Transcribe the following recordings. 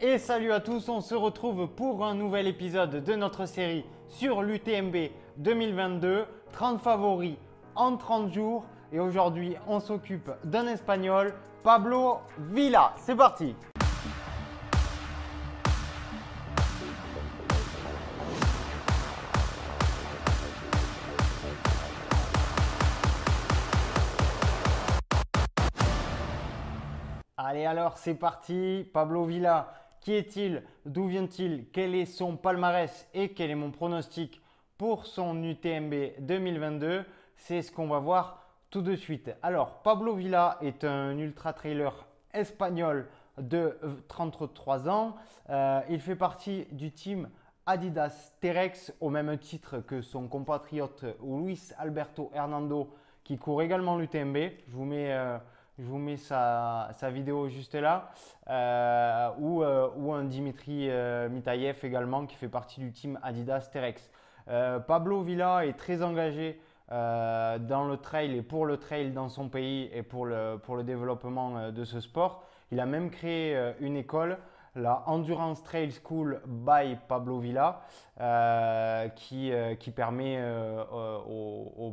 Et salut à tous, on se retrouve pour un nouvel épisode de notre série sur l'UTMB 2022, 30 favoris en 30 jours. Et aujourd'hui, on s'occupe d'un Espagnol, Pablo Villa. C'est parti Allez alors, c'est parti. Pablo Villa, est-il? D'où vient-il? Quel est son palmarès? Et quel est mon pronostic pour son UTMB 2022 C'est ce qu'on va voir tout de suite. Alors, Pablo Villa est un ultra-trailer espagnol de 33 ans. Euh, il fait partie du team Adidas Terex au même titre que son compatriote Luis Alberto Hernando qui court également l'UTMB. Je vous mets... Euh, je vous mets sa, vidéo juste là, euh, ou, euh, ou, un Dimitri euh, Mitayev également qui fait partie du team Adidas Terex. Pablo Villa est très engagé dans le trail et pour le trail dans son pays et pour le, pour le développement de ce sport. Il a même créé une école la Endurance Trail School by Pablo Villa, euh, qui, euh, qui, permet euh, aux,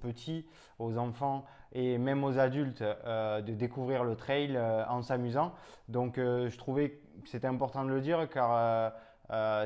petits, aux enfants et même aux adultes de découvrir le trail en s'amusant. Donc je trouvais que c'était important de le dire car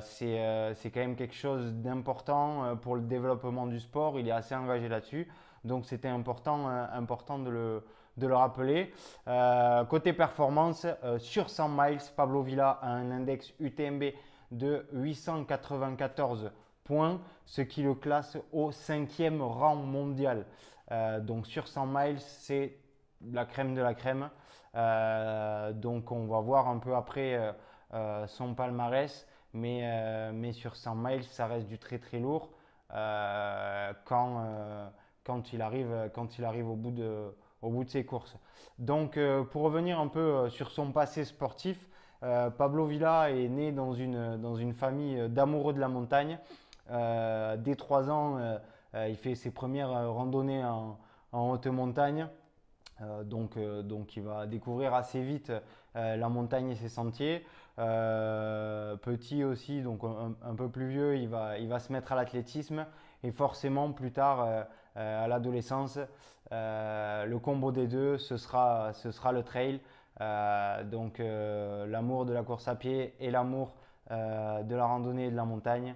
c'est quand même quelque chose d'important pour le développement du sport. Il est assez engagé là-dessus. Donc c'était important, important de le, de le rappeler. Euh, côté performance, euh, sur 100 miles, Pablo Villa a un index UTMB de 894 points, ce qui le classe au cinquième rang mondial. Euh, donc sur 100 miles, c'est la crème de la crème. donc on va voir un peu après son palmarès, mais, mais sur 100 miles, ça reste du très très lourd quand, quand, il arrive, quand il arrive au bout de au bout de ses courses. Donc, euh, pour revenir un peu euh, sur son passé sportif, euh, Pablo Villa est né dans une, dans une famille d'amoureux de la montagne. dès 3 ans, il fait ses premières randonnées en, haute montagne. donc, donc, il va découvrir assez vite la montagne et ses sentiers. petit aussi, donc un, peu plus vieux, il va, il va se mettre à l'athlétisme. Et forcément, plus tard, à l'adolescence, euh, le combo des deux, ce sera, ce sera le trail. Euh, donc euh, l'amour de la course à pied et l'amour de la randonnée et de la montagne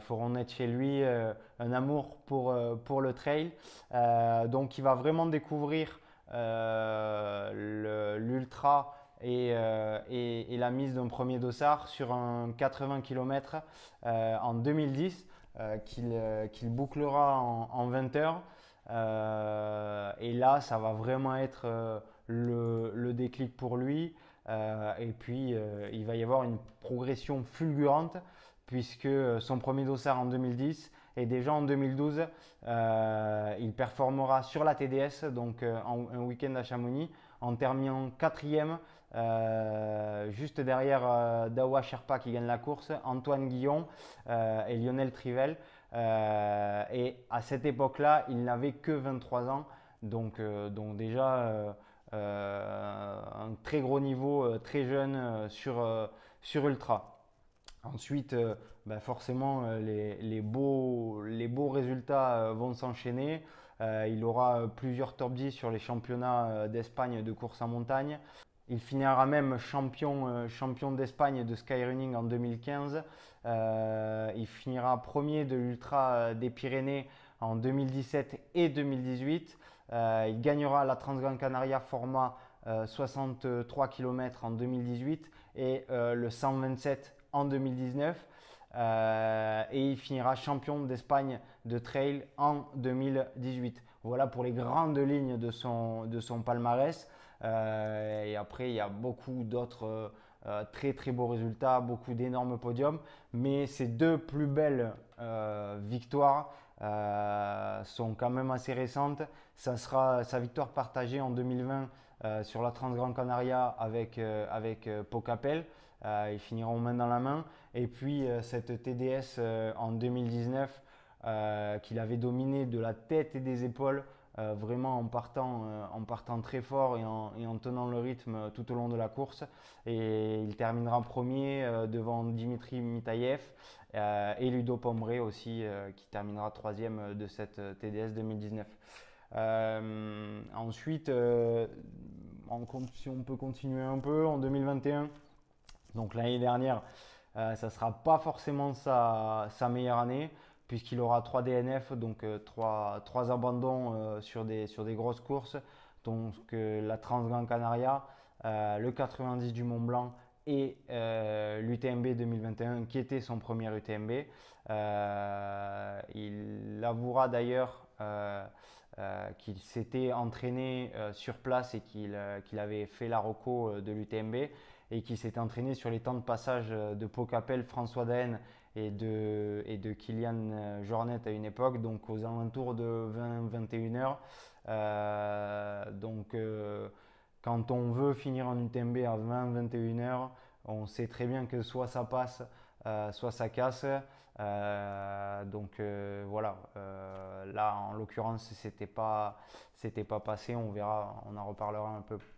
feront naître chez lui un amour pour, pour le trail. donc il va vraiment découvrir l'ultra et, et, la mise d'un premier dossard sur un 80 km en 2010 qu'il bouclera en, en 20 heures. Euh, et là, ça va vraiment être euh, le, déclic pour lui. Euh, et puis, il va y avoir une progression fulgurante puisque son premier dossard en 2010 et déjà en 2012, il performera sur la TDS, donc un week-end à Chamonix, en terminant quatrième, juste derrière Dawa Sherpa qui gagne la course, Antoine Guillon et Lionel Trivel. Euh, et à cette époque-là, il n'avait que 23 ans. Donc, euh, donc déjà, euh, un très gros niveau, très jeune sur Ultra. Ensuite, ben forcément, les, les, beaux, les beaux résultats vont s'enchaîner. il aura plusieurs top 10 sur les championnats d'Espagne de course en montagne. Il finira même champion, euh, champion d'Espagne de skyrunning en 2015. Euh, il finira premier de l'Ultra euh, des Pyrénées en 2017 et 2018. il gagnera la Transgran Canaria format 63 km en 2018 et le 127 en 2019. et il finira champion d'Espagne de trail en 2018. Voilà pour les grandes lignes de son, de son palmarès. Euh, et après, il y a beaucoup d'autres euh, très très beaux résultats, beaucoup d'énormes podiums. Mais ces deux plus belles euh, victoires sont quand même assez récentes. Ça sera sa victoire partagée en 2020 sur la Transgrande Canaria avec, avec Pocapel. Ils finiront main dans la main. Et puis cette TDS en 2019 qu'il avait dominé de la tête et des épaules vraiment en partant, en partant très fort et en, tenant le rythme tout au long de la course. Et il terminera premier devant Dimitri Mitayev et Ludo Pombré aussi, qui terminera troisième de cette TDS 2019. ensuite, si on peut continuer un peu, en 2021, donc l'année dernière, ça ne sera pas forcément sa meilleure année puisqu'il aura 3 DNF, donc 3, euh, abandons euh, sur, des, sur des grosses courses, donc euh, la Transgran Canaria, le 90 du Mont Blanc et l'UTMB 2021 qui était son premier UTMB. il avouera d'ailleurs qu'il s'était entraîné sur place et qu'il avait fait la reco de l'UTMB et qu'il s'était entraîné sur les temps de passage de Pocapel, François Daen et de, et de Kylian euh, Jornet à une époque, donc aux alentours de 20-21 heures. Euh, donc euh, quand on veut finir en UTMB à 20-21 heures, on sait très bien que soit ça passe, soit ça casse. donc voilà, là en l'occurrence c'était pas pas passé, on verra, on en reparlera un peu plus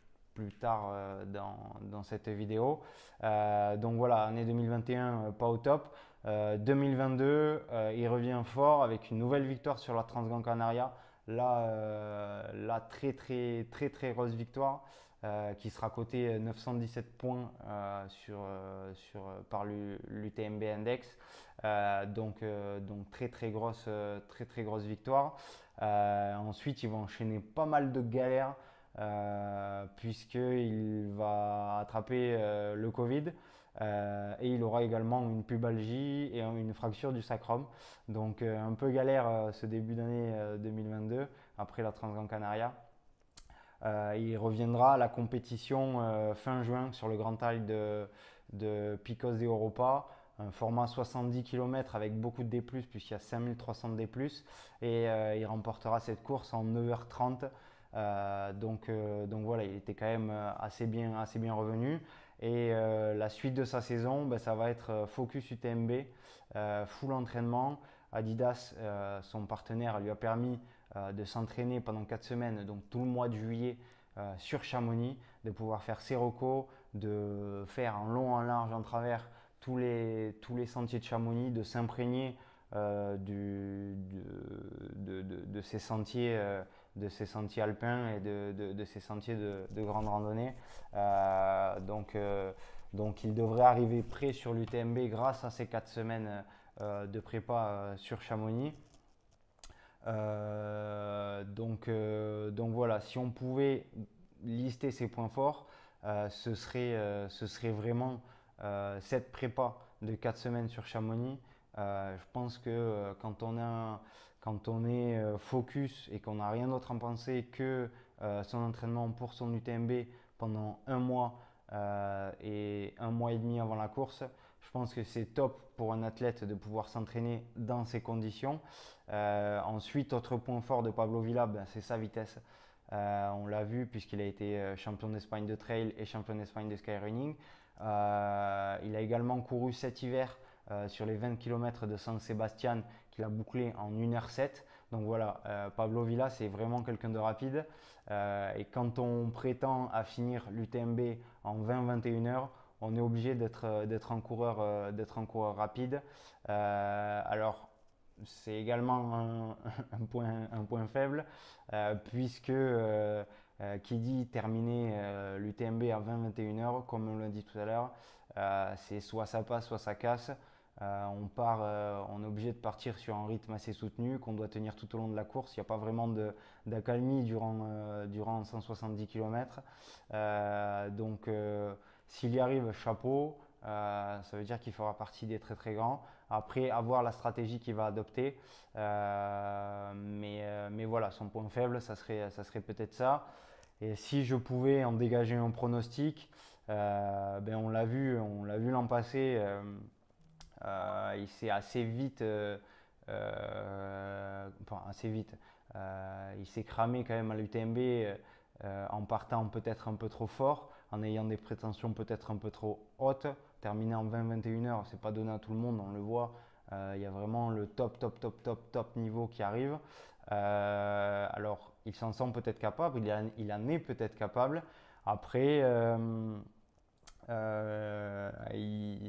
tard dans, dans, cette vidéo. donc voilà, année 2021 pas au top. 2022, euh, euh, il revient fort avec une nouvelle victoire sur la Transgran Canaria. Là, euh, très très très très grosse victoire qui sera cotée 917 points sur, sur, par l'UTMB Index. donc, donc très très grosse, très, très grosse victoire. ensuite, ils vont enchaîner pas mal de galères puisqu'il va attraper le Covid. Euh, et il aura également une pubalgie et une fracture du sacrum. Donc euh, un peu galère euh, ce début d'année 2022 après la Transgran Canaria. il reviendra à la compétition fin juin sur le Grand Trail de, de Picos de Europa un format 70 km avec beaucoup de D+, puisqu'il y a 5300 D+, et il remportera cette course en 9h30. Donc, donc voilà, il était quand même assez bien, assez bien revenu. Et euh, la suite de sa saison, ben, ça va être euh, focus UTMB, euh, full entraînement. Adidas, son partenaire, lui a permis de s'entraîner pendant 4 semaines, donc tout le mois de juillet sur Chamonix, de pouvoir faire ses recos, de faire en long, en large, en travers tous les, tous les sentiers de Chamonix, de s'imprégner de, de, ces sentiers de ces sentiers alpins et de, ces sentiers de, grande randonnée. Euh, donc, euh, donc il devrait arriver prêt sur l'UTMB grâce à ces quatre semaines euh, de prépa sur Chamonix. donc, donc voilà, si on pouvait lister ses points forts, ce, serait, ce serait vraiment cette prépa de quatre semaines sur Chamonix. je pense que quand on a quand on est euh, focus et qu'on n'a rien d'autre à penser que euh, son entraînement pour son UTMB pendant un mois euh, et un mois et demi avant la course, je pense que c'est top pour un athlète de pouvoir s'entraîner dans ces conditions. ensuite, autre point fort de Pablo Villa, ben, c'est sa vitesse. on l'a vu puisqu'il a été champion d'Espagne de trail et champion d'Espagne de skyrunning. il a également couru cet hiver sur les 20 km de San Sebastian qu'il a bouclé en 1h07. Donc voilà, euh, Pablo Villa, c'est vraiment quelqu'un de rapide. Euh, et quand on prétend à finir l'UTMB en 20-21 heures, on est obligé d'être euh, un, coureur, un coureur rapide. alors, c'est également un, point, un point faible, puisque qui dit terminer l'UTMB à 20-21 heures, comme on l'a dit tout à l'heure, c'est soit ça passe, soit ça casse. Euh, on, part, euh, on est obligé de partir sur un rythme assez soutenu qu'on doit tenir tout au long de la course. Il n'y a pas vraiment d'accalmie durant, euh, durant 170 km. donc s'il y arrive, chapeau. ça veut dire qu'il fera partie des très très grands. Après, avoir la stratégie qu'il va adopter. mais, mais voilà, son point faible, ça serait, ça serait peut-être ça. Et si je pouvais en dégager un pronostic, ben on l'a vu, on l'a vu l'an passé. Euh, il s'est assez vite, euh, euh, enfin assez vite, il s'est cramé quand même à l'UTMB en partant peut-être un peu trop fort, en ayant des prétentions peut-être un peu trop hautes. Terminer en 20-21 heures, c'est pas donné à tout le monde, on le voit. il y a vraiment le top, top, top, top, top niveau qui arrive. alors alors, il s'en sent peut-être capable, il, en est peut-être capable. Après,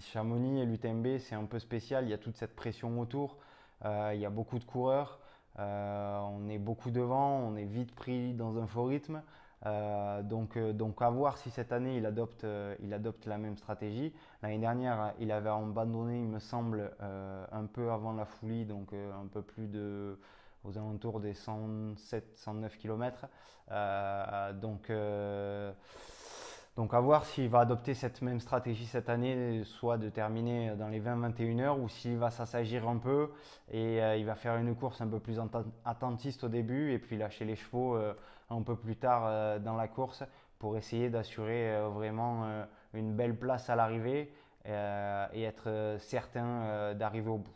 Chamonix et l'UTMB, c'est un peu spécial. Il y a toute cette pression autour. il y a beaucoup de coureurs. on est beaucoup devant. On est vite pris dans un faux rythme. Euh, donc, euh, donc à voir si cette année il adopte, euh, il adopte la même stratégie. L'année dernière, il avait abandonné, il me semble, un peu avant la folie, donc un peu plus de aux alentours des 107, 109 km. donc, donc à voir s'il va adopter cette même stratégie cette année, soit de terminer dans les 20-21 heures, ou s'il va s'assagir un peu et il va faire une course un peu plus attentiste au début et puis lâcher les chevaux un peu plus tard euh, dans la course pour essayer d'assurer euh, vraiment euh, une belle place à l'arrivée et être certain d'arriver au bout.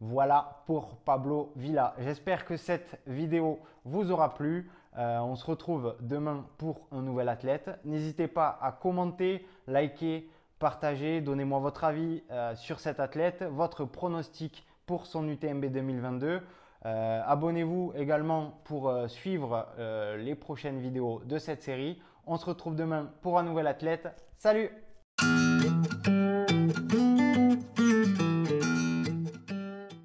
Voilà pour Pablo Villa. J'espère que cette vidéo vous aura plu. On se retrouve demain pour un nouvel athlète. N'hésitez pas à commenter, liker, partager, donnez-moi votre avis sur cet athlète, votre pronostic pour son UTMB 2022. Euh, abonnez-vous également pour euh, suivre euh, les prochaines vidéos de cette série. On se retrouve demain pour un nouvel athlète. Salut